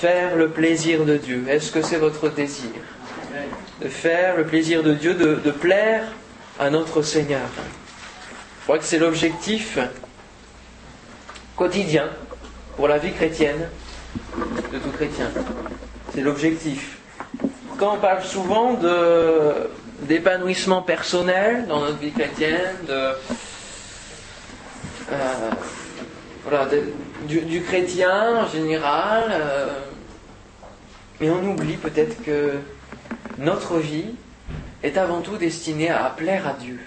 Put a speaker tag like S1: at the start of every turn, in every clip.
S1: faire le plaisir de Dieu. Est-ce que c'est votre désir De faire le plaisir de Dieu, de, plaire à notre Seigneur. Je crois que c'est l'objectif quotidien pour la vie chrétienne de tout chrétien. C'est l'objectif. Quand on parle souvent de, d'épanouissement personnel dans notre vie chrétienne, de, euh, du, chrétien en général, euh, mais on oublie peut-être que notre vie est avant tout destinée à plaire à Dieu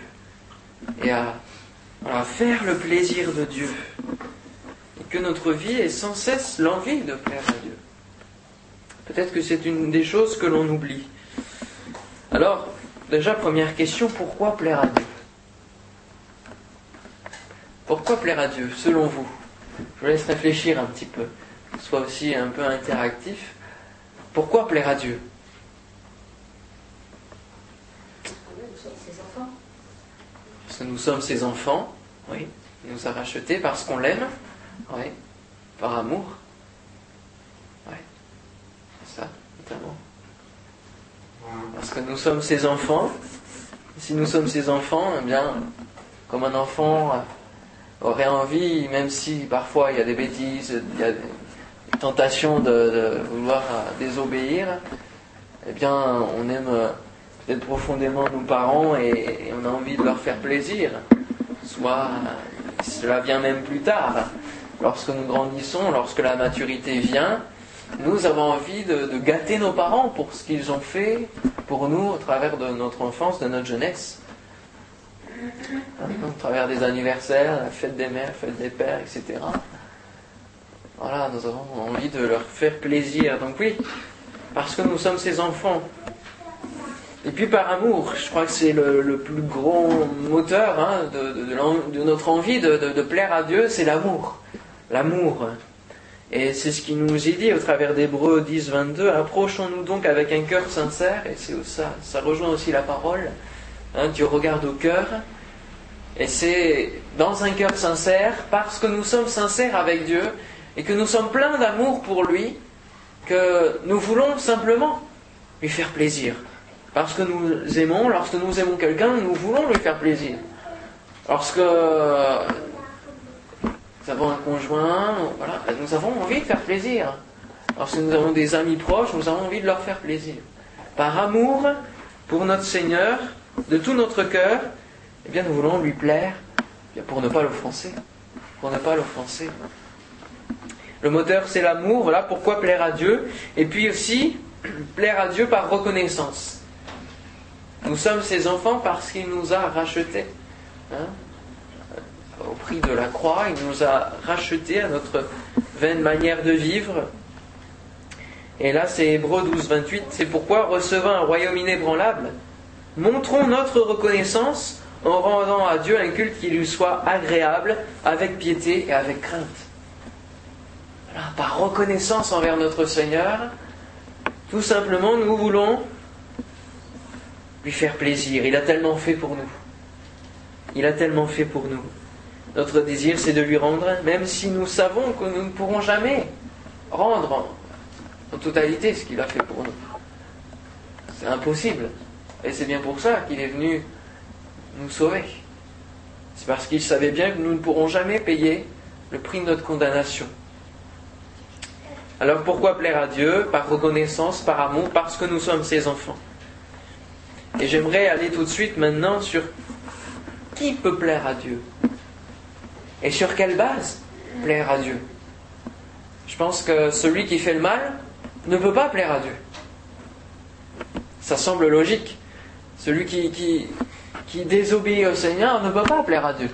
S1: et à, faire le plaisir de Dieu. Et que notre vie est sans cesse l'envie de plaire à Dieu. Peut-être que c'est une des choses que l'on oublie. Alors, déjà, première question, pourquoi plaire à Dieu? Pourquoi plaire à Dieu, selon vous? Je vous laisse réfléchir un petit peu, soit aussi un peu interactif. Pourquoi plaire à Dieu? Parce que nous sommes ses enfants, oui. Il nous a rachetés parce qu'on l'aime, oui. Par amour, oui. C'est ça, notamment. Parce que nous sommes ses enfants. Si nous sommes ses enfants, eh bien, comme un enfant aurait envie, même si parfois il y a des bêtises, il y a des tentations de, vouloir désobéir, eh bien, on aime peut-être profondément nos parents et, on a envie de leur faire plaisir. Soit cela vient même plus tard. Lorsque nous grandissons, lorsque la maturité vient, nous avons envie de, de gâter nos parents pour ce qu'ils ont fait pour nous au travers de notre enfance, de notre jeunesse. Au travers des anniversaires, la fête des mères, la fête des pères, etc. Voilà, nous avons envie de leur faire plaisir. Donc oui, parce que nous sommes ses enfants. Et puis par amour, je crois que c'est le, plus gros moteur hein, de, notre envie de, plaire à Dieu, c'est l'amour. L'amour. Et c'est ce qui nous est dit au travers d'Hébreux 10, 22. Approchons-nous donc avec un cœur sincère, et c'est ça, ça rejoint aussi la parole. Hein, Dieu regarde au cœur, et c'est dans un cœur sincère, parce que nous sommes sincères avec Dieu, et que nous sommes pleins d'amour pour lui, que nous voulons simplement lui faire plaisir. Parce que nous aimons, lorsque nous aimons quelqu'un, nous voulons lui faire plaisir. Lorsque nous avons un conjoint, voilà, nous avons envie de faire plaisir. Lorsque nous avons des amis proches, nous avons envie de leur faire plaisir. Par amour pour notre Seigneur, de tout notre cœur, eh bien nous voulons lui plaire eh pour ne pas l'offenser. Pour ne pas l'offenser. Le moteur, c'est l'amour. Voilà pourquoi plaire à Dieu. Et puis aussi, plaire à Dieu par reconnaissance. Nous sommes ses enfants parce qu'il nous a rachetés. Hein au prix de la croix, il nous a rachetés à notre vaine manière de vivre. Et là, c'est Hébreu 12, 28. C'est pourquoi, recevant un royaume inébranlable, montrons notre reconnaissance en rendant à Dieu un culte qui lui soit agréable, avec piété et avec crainte. Par reconnaissance envers notre Seigneur, tout simplement, nous voulons lui faire plaisir. Il a tellement fait pour nous. Il a tellement fait pour nous. Notre désir, c'est de lui rendre, même si nous savons que nous ne pourrons jamais rendre en, totalité ce qu'il a fait pour nous. C'est impossible. Et c'est bien pour ça qu'il est venu nous sauver. C'est parce qu'il savait bien que nous ne pourrons jamais payer le prix de notre condamnation. Alors pourquoi plaire à Dieu Par reconnaissance, par amour, parce que nous sommes ses enfants? Et j'aimerais aller tout de suite maintenant sur qui peut plaire à Dieu? Et sur quelle base plaire à Dieu? Je pense que celui qui fait le mal ne peut pas plaire à Dieu. Ça semble logique. Celui qui, désobéit au Seigneur ne peut pas plaire à Dieu.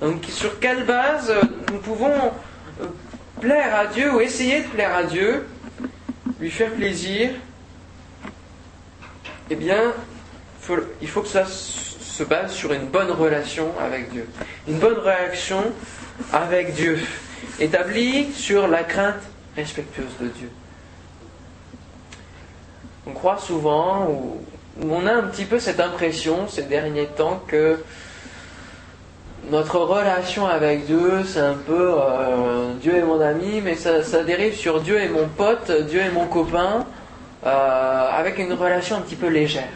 S1: Donc sur quelle base nous pouvons euh, plaire à Dieu ou essayer de plaire à Dieu, lui faire plaisir Eh bien, il faut que ça se base sur une bonne relation avec Dieu. Une bonne relation avec Dieu, établie sur la crainte respectueuse de Dieu. On croit souvent, ou, on a un petit peu cette impression ces derniers temps que notre relation avec Dieu, c'est un peu euh, Dieu est mon ami, mais ça, dérive sur Dieu est mon pote, Dieu est mon copain, euh, avec une relation un petit peu légère.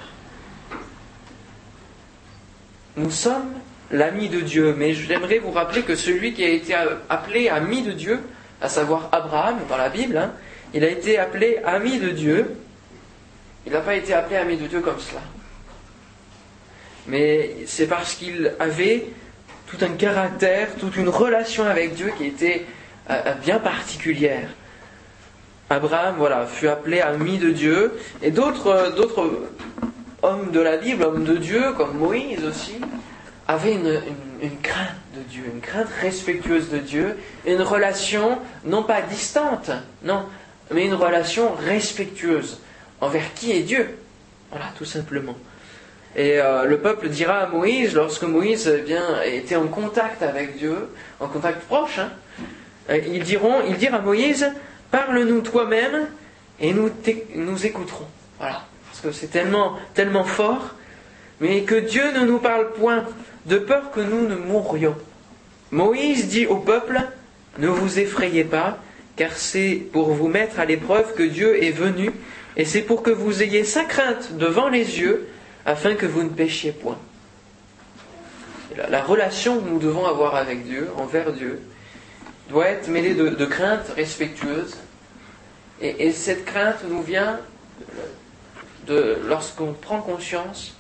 S1: Nous sommes l'ami de Dieu, mais j'aimerais vous rappeler que celui qui a été appelé ami de Dieu, à savoir Abraham dans la Bible, hein, il a été appelé ami de Dieu. Il n'a pas été appelé ami de Dieu comme cela. Mais c'est parce qu'il avait tout un caractère, toute une relation avec Dieu qui était euh, euh, bien particulière. Abraham, voilà, fut appelé ami de Dieu, et d'autres, euh, d'autres hommes de la Bible, hommes de Dieu, comme Moïse aussi, avaient une, une, crainte de Dieu, une crainte respectueuse de Dieu, une relation non pas distante, non, mais une relation respectueuse envers qui est Dieu. Voilà, tout simplement. Et euh, le peuple dira à Moïse, lorsque Moïse eh bien, était en contact avec Dieu, en contact proche, hein, euh, ils diront, à Moïse, parle-nous toi-même et nous, nous écouterons. Voilà, parce que c'est tellement, tellement fort, mais que Dieu ne nous parle point, de peur que nous ne mourions. Moïse dit au peuple, ne vous effrayez pas, car c'est pour vous mettre à l'épreuve que Dieu est venu, et c'est pour que vous ayez sa crainte devant les yeux, afin que vous ne péchiez point. La, relation que nous devons avoir avec Dieu, envers Dieu, doit être mêlée de, de crainte respectueuse. Et, cette crainte nous vient de, lorsqu'on prend conscience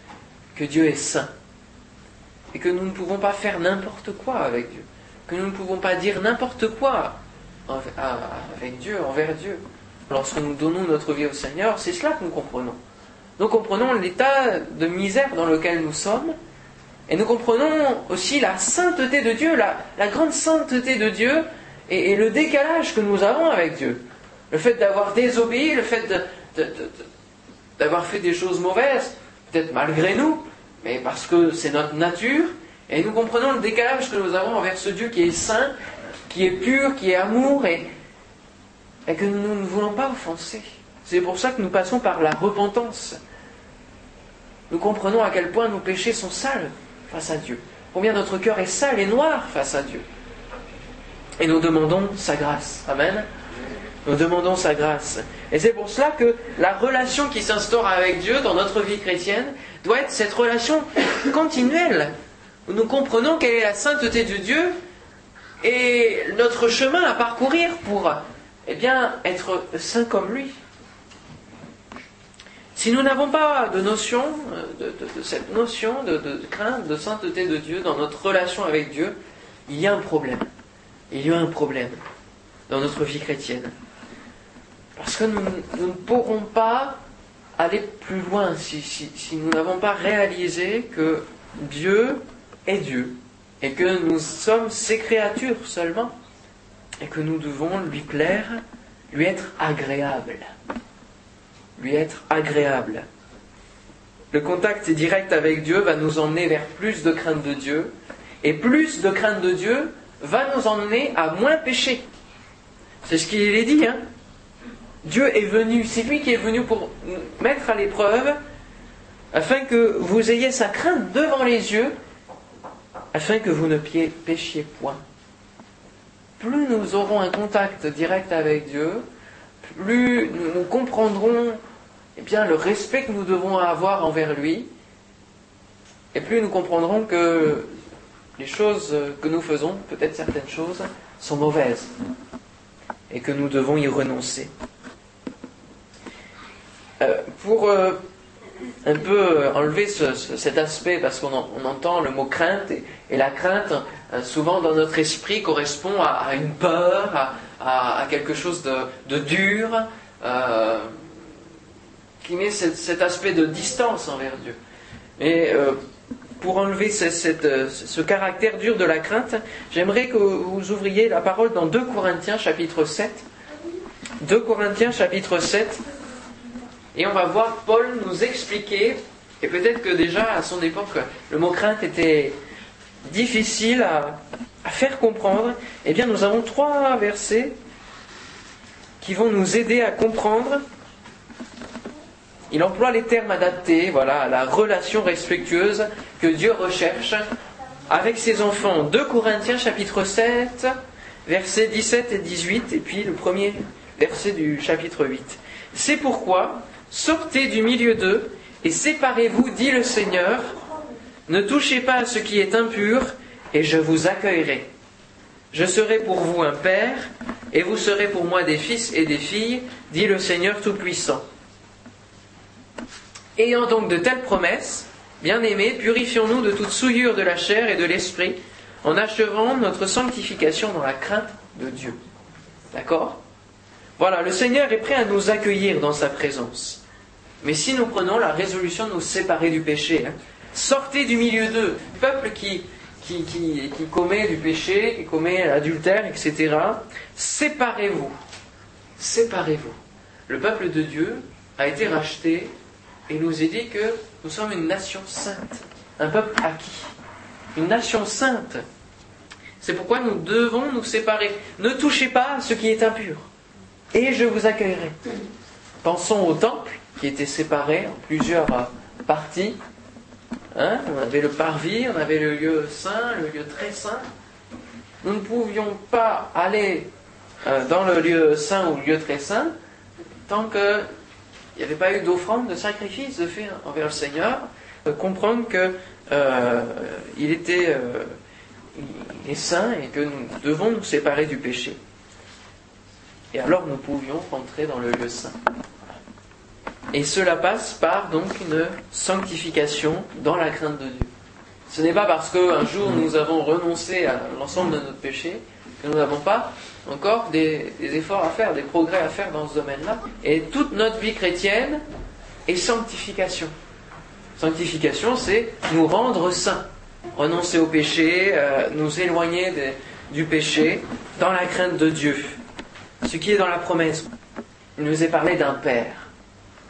S1: que Dieu est saint. Et que nous ne pouvons pas faire n'importe quoi avec Dieu. Que nous ne pouvons pas dire n'importe quoi avec Dieu, envers Dieu. Lorsque nous donnons notre vie au Seigneur, c'est cela que nous comprenons. Nous comprenons l'état de misère dans lequel nous sommes, et nous comprenons aussi la sainteté de Dieu, la, grande sainteté de Dieu, et, le décalage que nous avons avec Dieu. Le fait d'avoir désobéi, le fait d'avoir fait des choses mauvaises, peut-être malgré nous, mais parce que c'est notre nature, et nous comprenons le décalage que nous avons envers ce Dieu qui est saint, qui est pur, qui est amour, et, que nous ne voulons pas offenser. C'est pour ça que nous passons par la repentance. Nous comprenons à quel point nos péchés sont sales face à Dieu. Combien notre cœur est sale et noir face à Dieu. Et nous demandons sa grâce. Amen. Nous demandons sa grâce. Et c'est pour cela que la relation qui s'instaure avec Dieu dans notre vie chrétienne doit être cette relation continuelle, où nous comprenons quelle est la sainteté de Dieu et notre chemin à parcourir pour eh bien, être saint comme lui. Si nous n'avons pas de notion, euh, de, cette notion de, crainte, de sainteté de Dieu dans notre relation avec Dieu, il y a un problème. Il y a un problème dans notre vie chrétienne. Parce que nous, ne pourrons pas aller plus loin si, si nous n'avons pas réalisé que Dieu est Dieu et que nous sommes ses créatures seulement et que nous devons lui plaire, lui être agréable lui être agréable. Le contact direct avec Dieu va nous emmener vers plus de crainte de Dieu, et plus de crainte de Dieu va nous emmener à moins pécher. C'est ce qu'il est dit. Hein Dieu est venu, c'est lui qui est venu pour nous mettre à l'épreuve, afin que vous ayez sa crainte devant les yeux, afin que vous ne péchiez point. Plus nous aurons un contact direct avec Dieu, plus nous comprendrons eh bien, le respect que nous devons avoir envers lui, et plus nous comprendrons que les choses que nous faisons, peut-être certaines choses, sont mauvaises, et que nous devons y renoncer. Euh, pour euh, un peu enlever cet aspect, parce qu'on entend le mot crainte, et, la crainte, euh, souvent dans notre esprit, correspond à, une peur, à, quelque chose de, dur, qui met cet, aspect de distance envers Dieu. Mais euh, pour enlever ce, caractère dur de la crainte, j'aimerais que vous ouvriez la parole dans 2 Corinthiens chapitre 7. 2 Corinthiens chapitre 7. Et on va voir Paul nous expliquer, et peut-être que déjà à son époque, le mot crainte était difficile à faire comprendre. Eh bien, nous avons trois versets qui vont nous aider à comprendre. Il emploie les termes adaptés, voilà, à la relation respectueuse que Dieu recherche avec ses enfants. 2 Corinthiens chapitre 7, versets 17 et 18, et puis le premier verset du chapitre 8. C'est pourquoi, sortez du milieu d'eux et séparez-vous, dit le Seigneur, ne touchez pas à ce qui est impur, et je vous accueillerai. Je serai pour vous un père, et vous serez pour moi des fils et des filles, dit le Seigneur Tout-Puissant. Ayant donc de telles promesses, bien-aimés, purifions-nous de toute souillure de la chair et de l'esprit, en achevant notre sanctification dans la crainte de Dieu. D'accord? Voilà, le Seigneur est prêt à nous accueillir dans sa présence. Mais si nous prenons la résolution de nous séparer du péché, hein, sortez du milieu d'eux, peuple qui, qui, qui, qui commet du péché, qui commet l'adultère, etc., séparez-vous. Séparez-vous. Le peuple de Dieu a été racheté et nous est dit que nous sommes une nation sainte, un peuple acquis, une nation sainte. C'est pourquoi nous devons nous séparer. Ne touchez pas à ce qui est impur, et je vous accueillerai. Pensons au temple qui était séparé en plusieurs parties. Hein on avait le parvis, on avait le lieu saint, le lieu très saint. Nous ne pouvions pas aller euh, dans le lieu saint ou le lieu très saint tant que il n'y avait pas eu d'offrande, de sacrifice de fait envers le Seigneur, euh, comprendre que euh, était euh, saint et que nous devons nous séparer du péché. Et alors nous pouvions rentrer dans le lieu saint. Et cela passe par donc une sanctification dans la crainte de Dieu. Ce n'est pas parce qu'un jour nous avons renoncé à l'ensemble de notre péché que nous n'avons pas encore des, efforts à faire, des progrès à faire dans ce domaine-là. Et toute notre vie chrétienne est sanctification. Sanctification, c'est nous rendre saints, renoncer au péché, euh, nous éloigner du péché dans la crainte de Dieu. Ce qui est dans la promesse. Il nous est parlé d'un Père.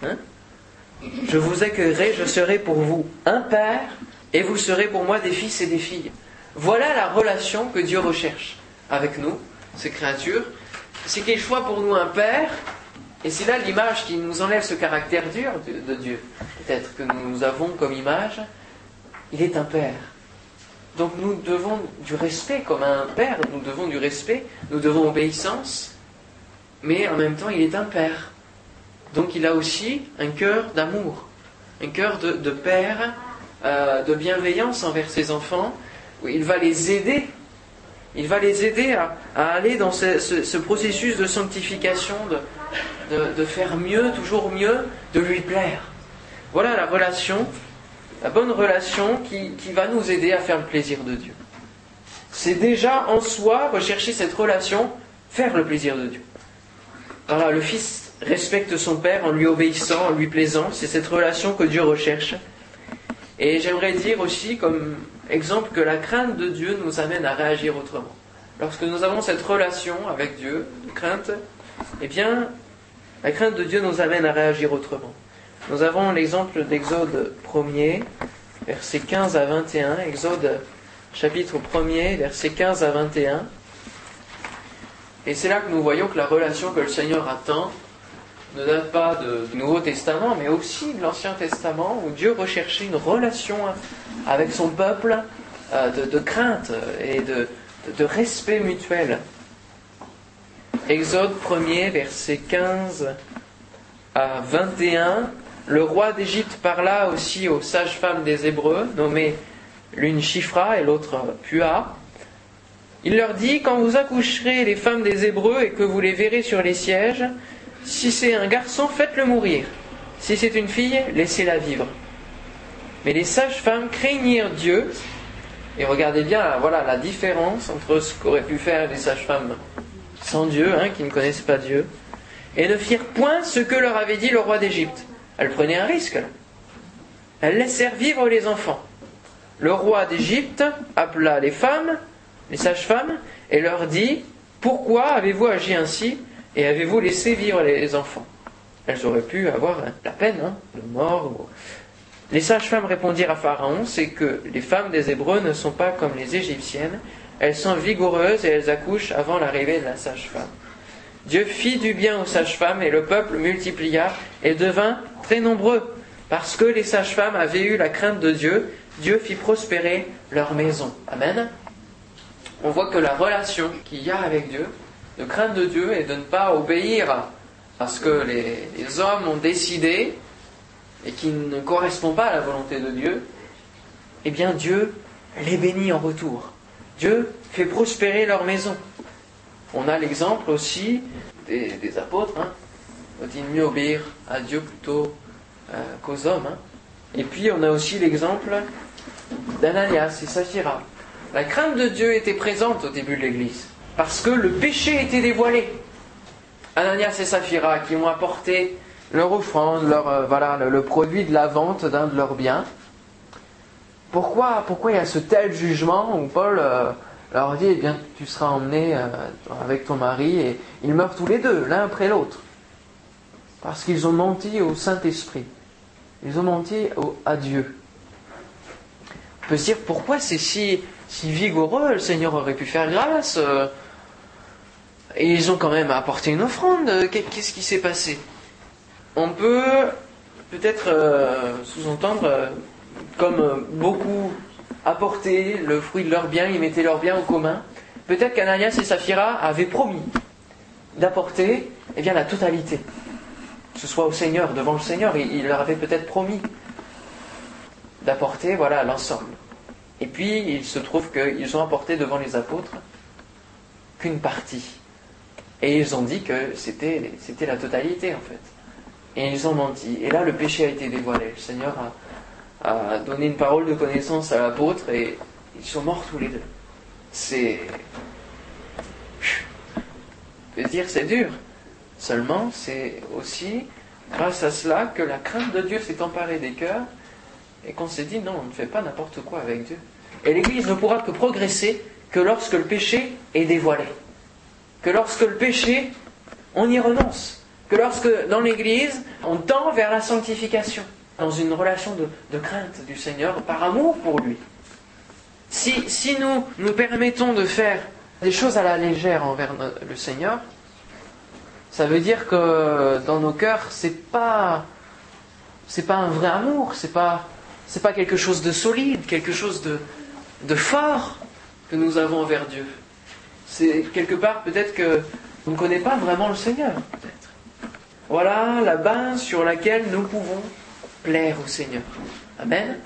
S1: Hein je vous accueillerai, je serai pour vous un Père, et vous serez pour moi des fils et des filles. Voilà la relation que Dieu recherche avec nous, ces créatures, c'est soit pour nous un Père, et c'est là l'image qui nous enlève ce caractère dur de, Dieu, peut-être que nous avons comme image, il est un Père. Donc nous devons du respect comme un Père, nous devons du respect, nous devons obéissance, mais en même temps il est un Père. Donc il a aussi un cœur d'amour, un cœur de, de Père, euh, de bienveillance envers ses enfants, où il va les aider il va les aider à, aller dans ce, ce, ce, processus de sanctification, de, faire mieux, toujours mieux, de lui plaire. Voilà la relation, la bonne relation qui, qui va nous aider à faire le plaisir de Dieu. C'est déjà en soi rechercher cette relation, faire le plaisir de Dieu. Voilà, le Fils respecte son Père en lui obéissant, en lui plaisant. C'est cette relation que Dieu recherche. Et j'aimerais dire aussi, comme exemple, que la crainte de Dieu nous amène à réagir autrement. Lorsque nous avons cette relation avec Dieu, de crainte, eh bien, la crainte de Dieu nous amène à réagir autrement. Nous avons l'exemple d'Exode 1er, versets 15 à 21, Exode chapitre 1er, versets 15 à 21. Et c'est là que nous voyons que la relation que le Seigneur attend ne date pas du Nouveau Testament, mais aussi de l'Ancien Testament, où Dieu recherchait une relation avec son peuple euh, de, de, crainte et de, de, respect mutuel. Exode 1er, verset 15 à 21. Le roi d'Égypte parla aussi aux sages-femmes des Hébreux, nommées l'une Chifra et l'autre Pua. Il leur dit, quand vous accoucherez les femmes des Hébreux et que vous les verrez sur les sièges, si c'est un garçon, faites-le mourir. Si c'est une fille, laissez-la vivre. Mais les sages-femmes craignirent Dieu, et regardez bien voilà, la différence entre ce qu'auraient pu faire les sages-femmes sans Dieu, hein, qui ne connaissent pas Dieu, et ne firent point ce que leur avait dit le roi d'Égypte. Elles prenaient un risque. Elles laissèrent vivre les enfants. Le roi d'Égypte appela les femmes, les sages-femmes, et leur dit Pourquoi avez-vous agi ainsi? Et avez-vous laissé vivre les enfants? Elles auraient pu avoir la peine hein, de mort. Les sages-femmes répondirent à Pharaon, c'est que les femmes des Hébreux ne sont pas comme les Égyptiennes, elles sont vigoureuses et elles accouchent avant l'arrivée de la sage-femme. Dieu fit du bien aux sages-femmes et le peuple multiplia et devint très nombreux, parce que les sages-femmes avaient eu la crainte de Dieu Dieu fit prospérer leur maison. Amen. On voit que la relation qu'il y a avec Dieu, de crainte de Dieu et de ne pas obéir à ce que les, hommes ont décidé et qui ne correspond pas à la volonté de Dieu, eh bien Dieu les bénit en retour. Dieu fait prospérer leur maison. On a l'exemple aussi des, apôtres. Hein. Faut-il mieux obéir à Dieu plutôt euh, qu'aux hommes hein. Et puis on a aussi l'exemple d'Ananias et Saphira. La crainte de Dieu était présente au début de l'Église, parce que le péché était dévoilé. Ananias et Saphira qui ont apporté leur offrande, leur, euh, voilà, le, produit de la vente d'un de leurs biens. Pourquoi, pourquoi il y a ce tel jugement où Paul euh, leur dit, eh bien, tu seras emmené euh, avec ton mari et ils meurent tous les deux, l'un après l'autre. Parce qu'ils ont menti au Saint-Esprit. Ils ont menti à Dieu. On peut se dire, pourquoi c'est si, si vigoureux Le Seigneur aurait pu faire grâce. Et ils ont quand même apporté une offrande. Qu'est-ce qui s'est passé? On peut peut-être euh, sous-entendre, euh, comme euh, beaucoup apportaient le fruit de leur bien, ils mettaient leur bien en commun, peut-être qu'Ananias et Saphira avaient promis d'apporter eh bien, la totalité, que ce soit au Seigneur, devant le Seigneur, il, leur avait peut-être promis d'apporter voilà l'ensemble. Et puis il se trouve qu'ils ont apporté devant les apôtres qu'une partie. Et ils ont dit que c'était la totalité en fait. Et ils ont menti. Et là, le péché a été dévoilé. Le Seigneur a, donné une parole de connaissance à l'apôtre et ils sont morts tous les deux. C'est. Je veux dire, c'est dur. Seulement, c'est aussi grâce à cela que la crainte de Dieu s'est emparée des cœurs et qu'on s'est dit non, on ne fait pas n'importe quoi avec Dieu. Et l'Église ne pourra que progresser que lorsque le péché est dévoilé. Que lorsque le péché, on y renonce que lorsque dans l'Église, on tend vers la sanctification, dans une relation de, crainte du Seigneur, par amour pour lui. Si, si, nous nous permettons de faire des choses à la légère envers le Seigneur, ça veut dire que dans nos cœurs, c'est pas pas un vrai amour, c'est pas pas quelque chose de solide, quelque chose de fort que nous avons envers Dieu. C'est quelque part peut-être que on ne connaît pas vraiment le Seigneur, peut-être. Voilà la base sur laquelle nous pouvons plaire au Seigneur. Amen.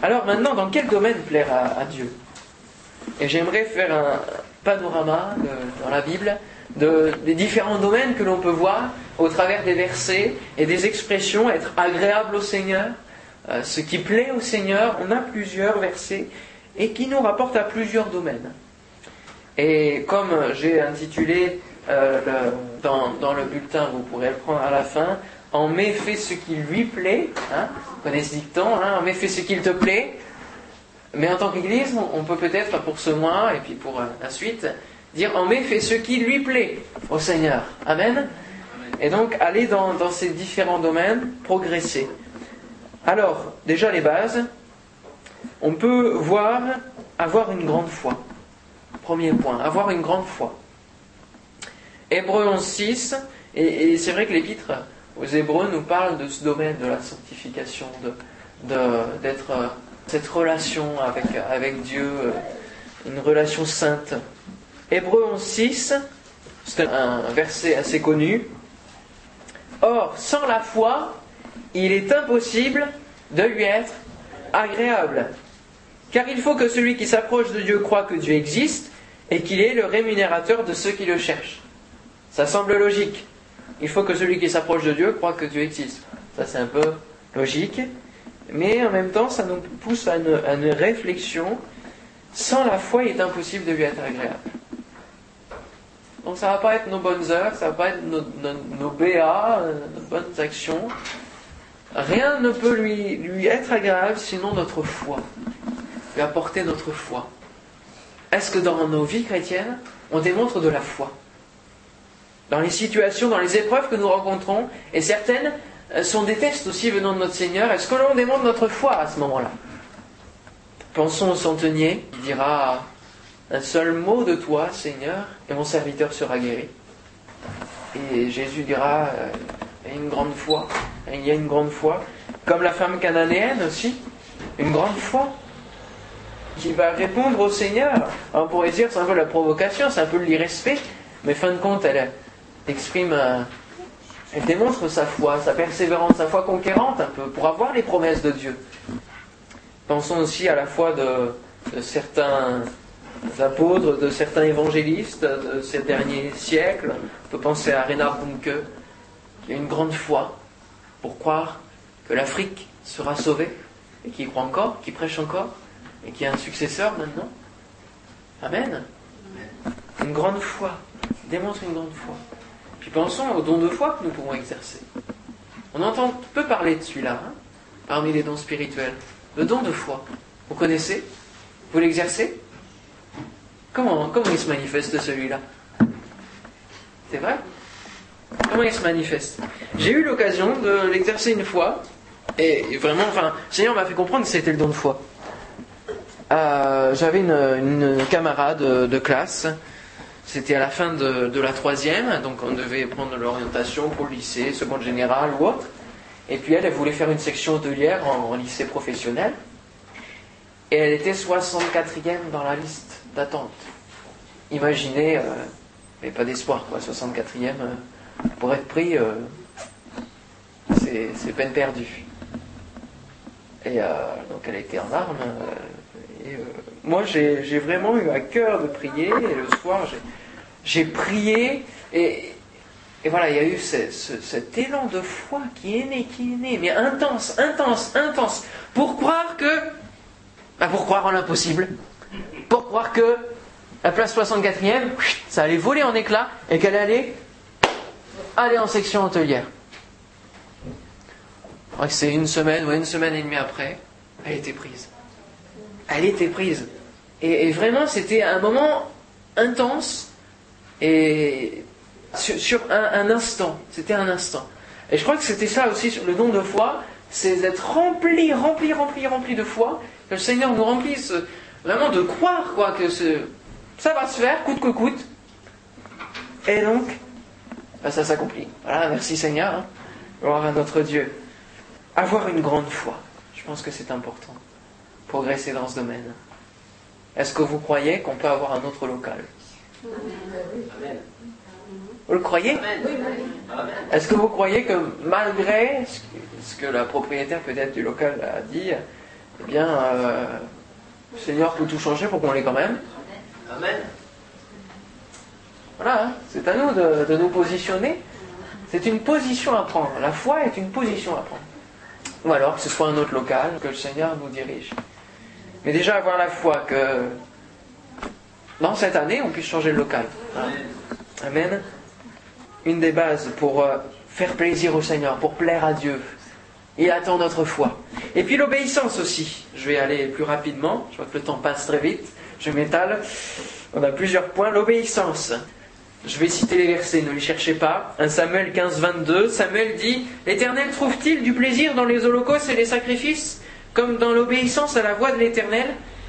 S1: Alors maintenant, dans quel domaine plaire à, Dieu? Et j'aimerais faire un panorama dans la Bible de, des différents domaines que l'on peut voir au travers des versets et des expressions, être agréable au Seigneur, euh, ce qui plaît au Seigneur. On a plusieurs versets et qui nous rapportent à plusieurs domaines. Et comme j'ai intitulé euh, dans, le bulletin, vous pourrez le prendre à la fin. En mai, fais ce qui lui plaît. Hein, vous connaissez ce dicton, hein, en mai, fais ce qu'il te plaît. Mais en tant qu'Église, on peut peut-être pour ce mois et puis pour euh, la suite dire en mai, fais ce qui lui plaît au Seigneur. Amen. Et donc aller dans, dans ces différents domaines, progresser. Alors, déjà les bases, on peut voir avoir une grande foi. Premier point, avoir une grande foi. Hébreux 11, 6, et, c'est vrai que l'épître aux Hébreux nous parle de ce domaine de la sanctification, d'être de, euh, cette relation avec, avec Dieu, euh, une relation sainte. Hébreux 11, 6, c'est un verset assez connu. Or, sans la foi, il est impossible de lui être agréable. Car il faut que celui qui s'approche de Dieu croit que Dieu existe et qu'il est le rémunérateur de ceux qui le cherchent. Ça semble logique. Il faut que celui qui s'approche de Dieu croit que Dieu existe. Ça, c'est un peu logique. Mais en même temps, ça nous pousse à une, réflexion. Sans la foi, il est impossible de lui être agréable. Donc ça ne va pas être nos bonnes heures, ça ne va pas être nos, BA, nos bonnes actions. Rien ne peut lui, lui être agréable sinon notre foi. Lui apporter notre foi. Est-ce que dans nos vies chrétiennes, on démontre de la foi dans les situations, dans les épreuves que nous rencontrons, et certaines euh, sont des tests aussi venant de notre Seigneur. Est-ce que l'on demande notre foi à ce moment-là Pensons au centenier qui dira un seul mot de toi, Seigneur, et mon serviteur sera guéri. Et Jésus dira a une grande foi, il y a une grande foi, comme la femme cananéenne aussi, une grande foi qui va répondre au Seigneur. on pourrait dire c'est un peu la provocation, c'est un peu l'irrespect, mais fin de compte, elle exprime, elle démontre sa foi, sa persévérance, sa foi conquérante un peu, pour avoir les promesses de Dieu. Pensons aussi à la foi de, certains apôtres, de certains évangélistes de ces derniers siècles. On peut penser à Reinhard Bunke, qui a une grande foi pour croire que l'Afrique sera sauvée, et qui croit encore, qui prêche encore, et qui a un successeur maintenant. Amen. Une grande foi, démontre une grande foi. Puis pensons au don de foi que nous pouvons exercer. On entend peu parler de celui-là, hein, parmi les dons spirituels. Le don de foi. Vous connaissez? Vous l'exercez? Comment, comment il se manifeste celui-là? C'est vrai? Comment il se manifeste? J'ai eu l'occasion de l'exercer une fois, et vraiment, enfin, le Seigneur m'a fait comprendre que c'était le don de foi. Euh, j'avais une, camarade de, classe, c'était à la fin de, la troisième, donc on devait prendre l'orientation pour le lycée, seconde générale ou autre. Et puis elle, elle voulait faire une section hôtelière en, lycée professionnel. Et elle était 64e dans la liste d'attente. Imaginez, euh, mais pas d'espoir quoi, 64e, euh, pour être pris, c'est peine perdue. Et donc elle était en armes et, euh, moi, j'ai vraiment eu à cœur de prier, et le soir, j'ai prié, et, voilà, il y a eu cet élan de foi qui est né, qui est né, mais intense, intense, intense, pour croire que, bah pour croire en l'impossible, pour croire que la place 64e, ça allait voler en éclats, et qu'elle allait aller en section hôtelière. C'est une semaine ou une semaine et demie après, elle était prise elle était prise. Et, vraiment, c'était un moment intense et sur, un, instant. C'était un instant. Et je crois que c'était ça aussi le don de foi, c'est d'être rempli, rempli, rempli, rempli de foi, que le Seigneur nous remplisse vraiment de croire quoi, que ça va se faire, coûte que coûte. Et donc, bah, ça s'accomplit. Voilà, merci Seigneur. Hein. Gloire à notre Dieu. Avoir une grande foi, je pense que c'est important progresser dans ce domaine Est-ce que vous croyez qu'on peut avoir un autre local? Vous le croyez? Est-ce que vous croyez que malgré ce que la propriétaire peut-être du local a dit, eh bien, euh, le Seigneur peut tout changer pour qu'on l'ait quand même? Amen. Voilà, hein. c'est à nous de, de nous positionner. C'est une position à prendre. La foi est une position à prendre. Ou alors que ce soit un autre local, que le Seigneur nous dirige. Mais déjà avoir la foi que dans cette année, on puisse changer le local. Amen. Une des bases pour euh, faire plaisir au Seigneur, pour plaire à Dieu. Il attend notre foi. Et puis l'obéissance aussi. Je vais aller plus rapidement. Je vois que le temps passe très vite. Je m'étale. On a plusieurs points. L'obéissance. Je vais citer les versets, ne les cherchez pas. 1 Samuel 15, 22. Samuel dit L'Éternel trouve-t-il du plaisir dans les holocaustes et les sacrifices? Comme dans l'obéissance à la voix de l'Éternel,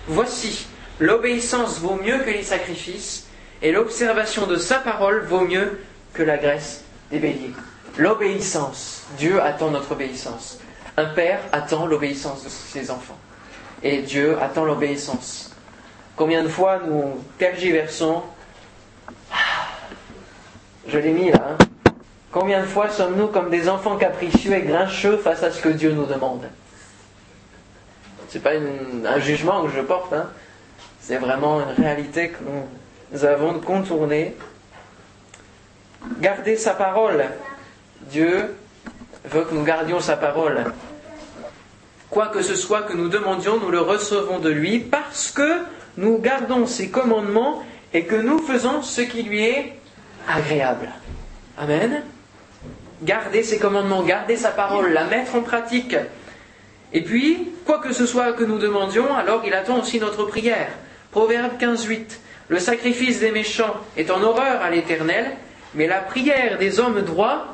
S1: voici, l'obéissance vaut mieux que les sacrifices, et l'observation de sa parole vaut mieux que la graisse des béliers. L'obéissance, Dieu attend notre obéissance. Un père attend l'obéissance de ses enfants. Et Dieu attend l'obéissance. Combien de fois nous tergiversons Je l'ai mis là. Hein. Combien de fois sommes-nous comme des enfants capricieux et grincheux face à ce que Dieu nous demande? C'est pas un jugement que je porte, hein. c'est vraiment une réalité que nous avons contournée. Garder sa parole. Dieu veut que nous gardions sa parole. Quoi que ce soit que nous demandions, nous le recevons de lui parce que nous gardons ses commandements et que nous faisons ce qui lui est agréable. Amen. Garder ses commandements, garder sa parole, la mettre en pratique. Et puis, quoi que ce soit que nous demandions, alors il attend aussi notre prière. Proverbe 15.8. Le sacrifice des méchants est en horreur à l'Éternel, mais la prière des hommes droits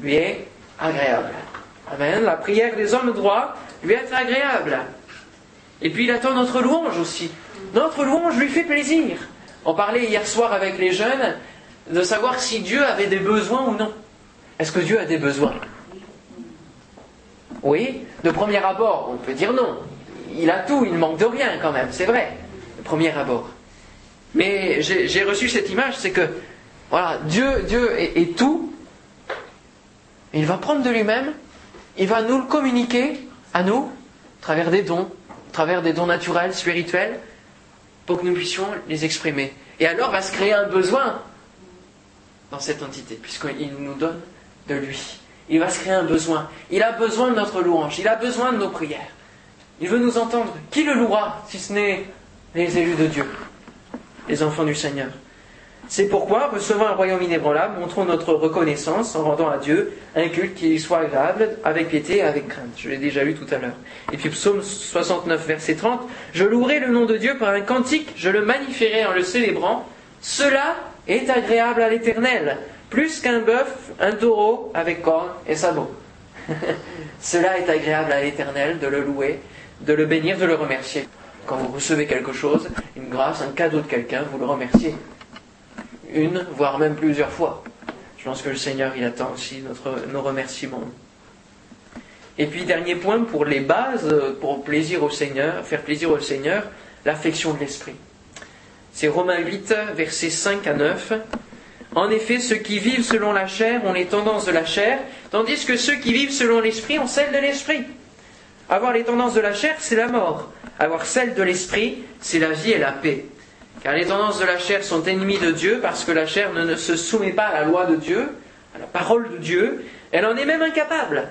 S1: lui est agréable. Amen. La prière des hommes droits lui est agréable. Et puis il attend notre louange aussi. Notre louange lui fait plaisir. On parlait hier soir avec les jeunes de savoir si Dieu avait des besoins ou non. Est-ce que Dieu a des besoins? Oui, de premier abord, on peut dire non. il a tout, il ne manque de rien quand même, c'est vrai, le premier abord. Mais j'ai reçu cette image, c'est que voilà, Dieu, Dieu est, tout. Il va prendre de lui-même, il va nous le communiquer à nous, à travers des dons, à travers des dons naturels, spirituels, pour que nous puissions les exprimer. Et alors va se créer un besoin dans cette entité, puisqu'il nous donne de lui. Il va se créer un besoin. Il a besoin de notre louange, il a besoin de nos prières. Il veut nous entendre. Qui le louera si ce n'est les élus de Dieu, les enfants du Seigneur? C'est pourquoi, recevant un royaume inébranlable, montrons notre reconnaissance en rendant à Dieu un culte qui soit agréable, avec piété et avec crainte. Je l'ai déjà lu tout à l'heure. Et puis psaume 69, verset 30, Je louerai le nom de Dieu par un cantique, je le magnifierai en le célébrant. Cela est agréable à l'Éternel, plus qu'un bœuf, un taureau avec cornes et sabots. Cela est agréable à l'Éternel de le louer de le bénir, de le remercier. Quand vous recevez quelque chose, une grâce, un cadeau de quelqu'un, vous le remerciez. Une, voire même plusieurs fois. Je pense que le Seigneur, il attend aussi nos remerciements. Et puis, dernier point, pour les bases, pour plaisir au Seigneur, faire plaisir au Seigneur, l'affection de l'esprit. C'est Romains 8, versets 5 à 9. En effet, ceux qui vivent selon la chair ont les tendances de la chair, tandis que ceux qui vivent selon l'esprit ont celles de l'esprit. Avoir les tendances de la chair, c'est la mort. Avoir celles de l'esprit, c'est la vie et la paix. Car les tendances de la chair sont ennemies de Dieu parce que la chair ne se soumet pas à la loi de Dieu, à la parole de Dieu. Elle en est même incapable.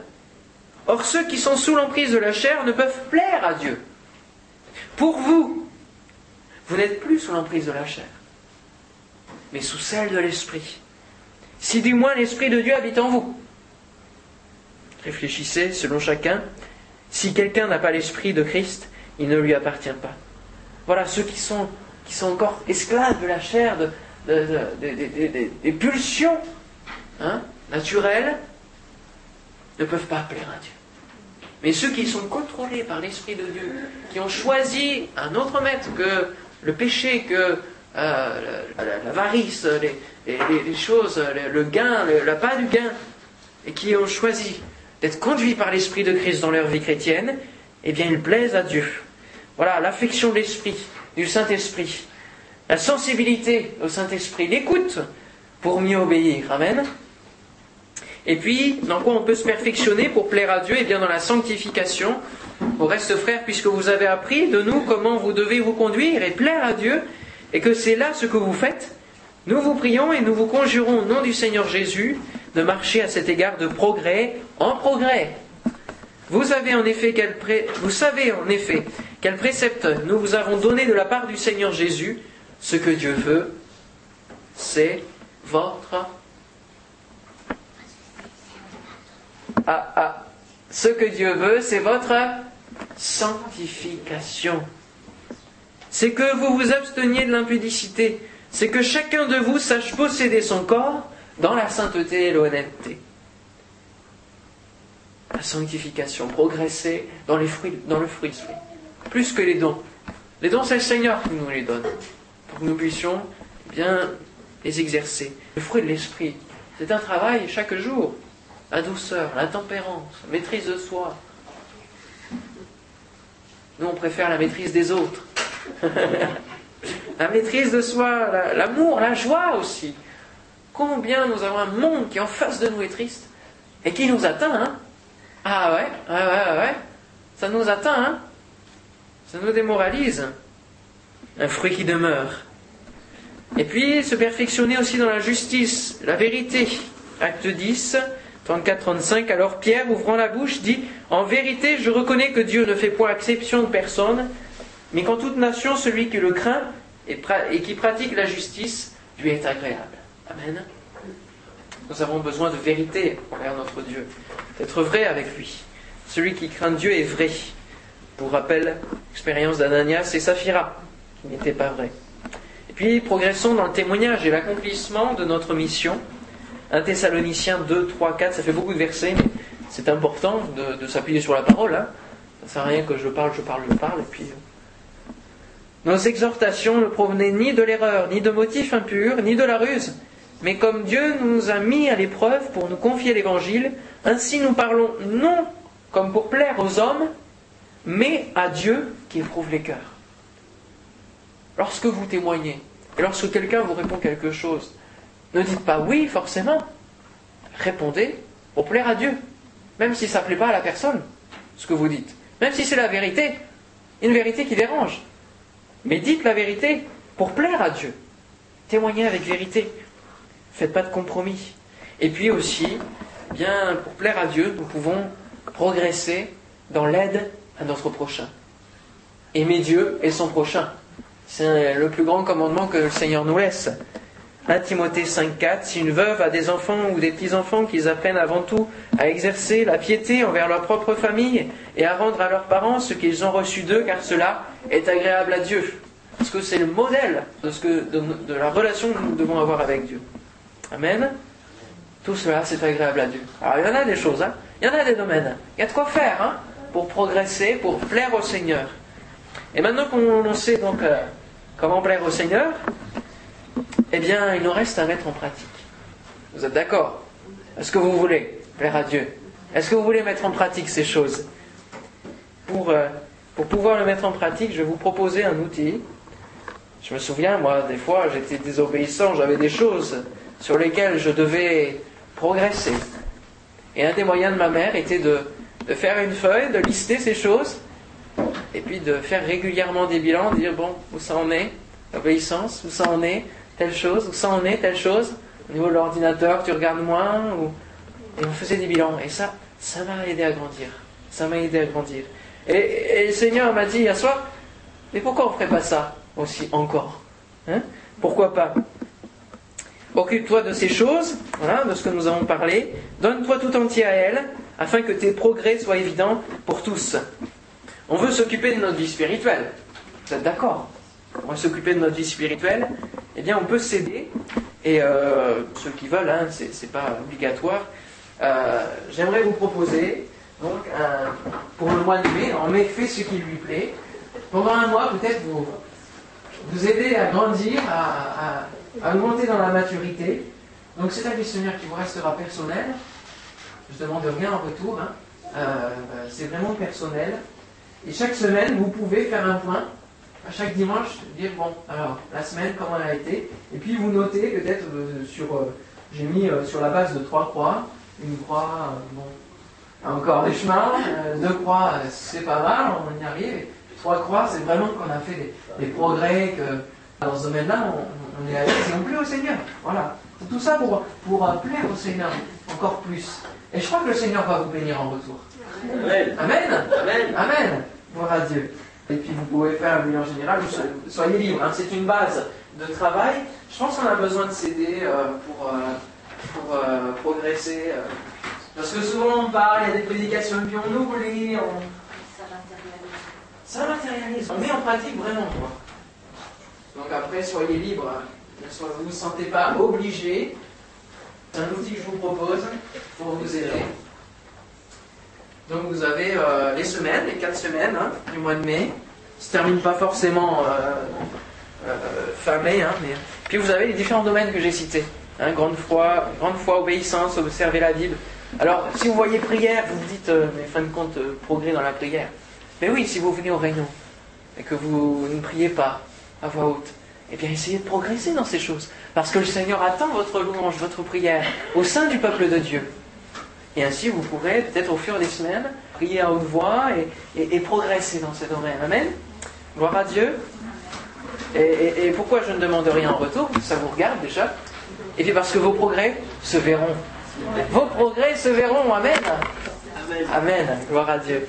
S1: Or, ceux qui sont sous l'emprise de la chair ne peuvent plaire à Dieu. Pour vous, vous n'êtes plus sous l'emprise de la chair, mais sous celle de l'esprit. Si du moins l'esprit de Dieu habite en vous. Réfléchissez selon chacun si quelqu'un n'a pas l'esprit de Christ, il ne lui appartient pas. Voilà, ceux qui sont, encore esclaves de la chair, des pulsions hein, naturelles, ne peuvent pas plaire à Dieu. Mais ceux qui sont contrôlés par l'Esprit de Dieu, qui ont choisi un autre maître que le péché, que euh, l'avarice, les, choses, le gain, le, pas du gain, et qui ont choisi d'être conduits par l'Esprit de Christ dans leur vie chrétienne, eh bien, ils plaisent à Dieu. Voilà, l'affection de l'Esprit, du Saint-Esprit, la sensibilité au Saint-Esprit, l'écoute pour mieux obéir. Amen. Et puis, dans quoi on peut se perfectionner pour plaire à Dieu? Eh bien, dans la sanctification. Au reste, frères, puisque vous avez appris de nous comment vous devez vous conduire et plaire à Dieu, et que c'est là ce que vous faites, nous vous prions et nous vous conjurons au nom du Seigneur Jésus de marcher à cet égard de progrès en progrès. Vous, avez en effet quel vous savez en effet quel précepte nous vous avons donné de la part du Seigneur Jésus. Ce que Dieu veut, c'est votre... Ah, ah. Ce que Dieu veut, c'est votre sanctification. C'est que vous vous absteniez de l'impudicité. C'est que chacun de vous sache posséder son corps dans la sainteté et l'honnêteté. La sanctification, progresser dans, les fruits, dans le plus que les dons. Les dons, c'est le Seigneur qui nous les donne, pour que nous puissions bien les exercer. Le fruit de l'esprit, c'est un travail chaque jour. La douceur, la tempérance, la maîtrise de soi. Nous, on préfère la maîtrise des autres. la maîtrise de soi, l'amour, la joie aussi. Combien nous avons un monde qui en face de nous est triste et qui nous atteint, hein Ah ouais, ouais, ouais, ouais, ça nous atteint, hein Ça nous démoralise. Un fruit qui demeure. Et puis se perfectionner aussi dans la justice, la vérité. Acte 10, 34-35. Alors Pierre, ouvrant la bouche, dit En vérité, je reconnais que Dieu ne fait point exception de personne, mais qu'en toute nation, celui qui le craint et qui pratique la justice lui est agréable. Amen. Nous avons besoin de vérité envers notre Dieu, d'être vrai avec lui. Celui qui craint Dieu est vrai. Pour rappel, l'expérience d'Ananias et Saphira, qui n'était pas vrai. Et puis, progressons dans le témoignage et l'accomplissement de notre mission. 1 Thessaloniciens 2, 3, 4, ça fait beaucoup de versets, mais c'est important de, s'appuyer sur la parole. Hein. Ça ne sert à rien que je parle, je parle, je parle, et puis euh, nos exhortations ne provenaient ni de l'erreur, ni de motifs impurs, ni de la ruse, mais comme Dieu nous a mis à l'épreuve pour nous confier l'Évangile, ainsi nous parlons non comme pour plaire aux hommes, mais à Dieu qui éprouve les cœurs. Lorsque vous témoignez, et lorsque quelqu'un vous répond quelque chose, ne dites pas oui forcément. Répondez pour plaire à Dieu, même si ça ne plaît pas à la personne, ce que vous dites. Même si c'est la vérité, une vérité qui dérange. Mais dites la vérité pour plaire à Dieu. Témoignez avec vérité. Faites pas de compromis. Et puis aussi, bien pour plaire à Dieu, nous pouvons progresser dans l'aide à notre prochain. Aimer Dieu et son prochain. C'est le plus grand commandement que le Seigneur nous laisse. 1 Timothée 5.4 Si une veuve a des enfants ou des petits-enfants, qu'ils apprennent avant tout à exercer la piété envers leur propre famille et à rendre à leurs parents ce qu'ils ont reçu d'eux, car cela est agréable à Dieu. Parce que c'est le modèle de, ce que, de, la relation que nous devons avoir avec Dieu. Amen. Tout cela, c'est agréable à Dieu. Alors, il y en a des choses, hein. il y en a des domaines. Il y a de quoi faire hein, pour progresser, pour plaire au Seigneur. Et maintenant qu'on sait donc euh, comment plaire au Seigneur, eh bien, il nous reste à mettre en pratique. Vous êtes d'accord? Est-ce que vous voulez plaire à Dieu? Est-ce que vous voulez mettre en pratique ces choses? Pour, euh, pour pouvoir le mettre en pratique, je vais vous proposer un outil. Je me souviens, moi, des fois, j'étais désobéissant, j'avais des choses sur lesquelles je devais progresser. Et un des moyens de ma mère était de, de faire une feuille, de lister ces choses, et puis de faire régulièrement des bilans, de dire, bon, où ça en est, l'obéissance, où ça en est, telle chose, où ça en est, telle chose? Au niveau de l'ordinateur, tu regardes moins, et on faisait des bilans. Et ça, ça m'a aidé à grandir. Ça m'a aidé à grandir. Et, le Seigneur m'a dit hier soir, mais pourquoi on ne ferait pas ça aussi encore hein? Pourquoi pas? Occupe-toi de ces choses, voilà, de ce que nous avons parlé. Donne-toi tout entier à elles, afin que tes progrès soient évidents pour tous. On veut s'occuper de notre vie spirituelle. Vous êtes d'accord? On veut s'occuper de notre vie spirituelle. Eh bien, on peut s'aider. Et euh, ceux qui veulent, hein, c'est pas obligatoire. Euh, j'aimerais vous proposer donc, pour le mois de mai, en mai, fait ce qui lui plaît. Pendant un mois, peut-être vous, vous aider à grandir, à, à, monter dans la maturité. Donc c'est un questionnaire qui vous restera personnel. Je ne demande rien en retour. Hein. Euh, c'est vraiment personnel. Et chaque semaine, vous pouvez faire un point. À chaque dimanche, dire bon, alors la semaine, comment elle a été. Et puis vous notez peut-être euh, sur. Euh, j'ai mis sur la base de trois croix, une croix, bon, encore des chemins. Euh, deux croix, c'est pas mal, on y arrive. trois croix, c'est vraiment qu'on a fait des, progrès, que dans ce domaine-là, on, est allé, c'est on plaît au Seigneur. Voilà. Tout ça pour, pour euh, plaire au Seigneur encore plus. Et je crois que le Seigneur va vous bénir en retour. Amen. Amen. Amen. Amen. Gloire à Dieu. Et puis vous pouvez faire un bilan général, soyez libre. Hein. C'est une base de travail. Je pense qu'on a besoin de s'aider euh, pour, pour progresser. Parce que souvent on parle, il y a des prédications, puis on oublie, on... Ça matérialise. Ça matérialise. On met en pratique vraiment, quoi. Donc après, soyez libres. Vous ne vous sentez pas obligé. C'est un outil que je vous propose pour vous aider. Donc vous avez euh, les semaines, les quatre semaines hein, du mois de mai. Ça ne se termine pas forcément euh, euh, fin mai, hein, mais... Puis vous avez les différents domaines que j'ai cités. Hein, grande foi, grande foi, obéissance, observer la Bible. Alors, si vous voyez prière, vous dites, euh, mais fin de compte, euh, progrès dans la prière. Mais oui, si vous venez au réunion et que vous ne priez pas à voix haute, eh bien, essayez de progresser dans ces choses. Parce que le Seigneur attend votre louange, votre prière au sein du peuple de Dieu. Et ainsi, vous pourrez, peut-être au fur des semaines, prier à haute voix et, progresser dans ce domaine. Amen. Gloire à Dieu. Et, et pourquoi je ne demande rien en retour? Ça vous regarde déjà. Et puis parce que vos progrès se verront vos progrès se verront. Amen. Amen. Gloire à Dieu.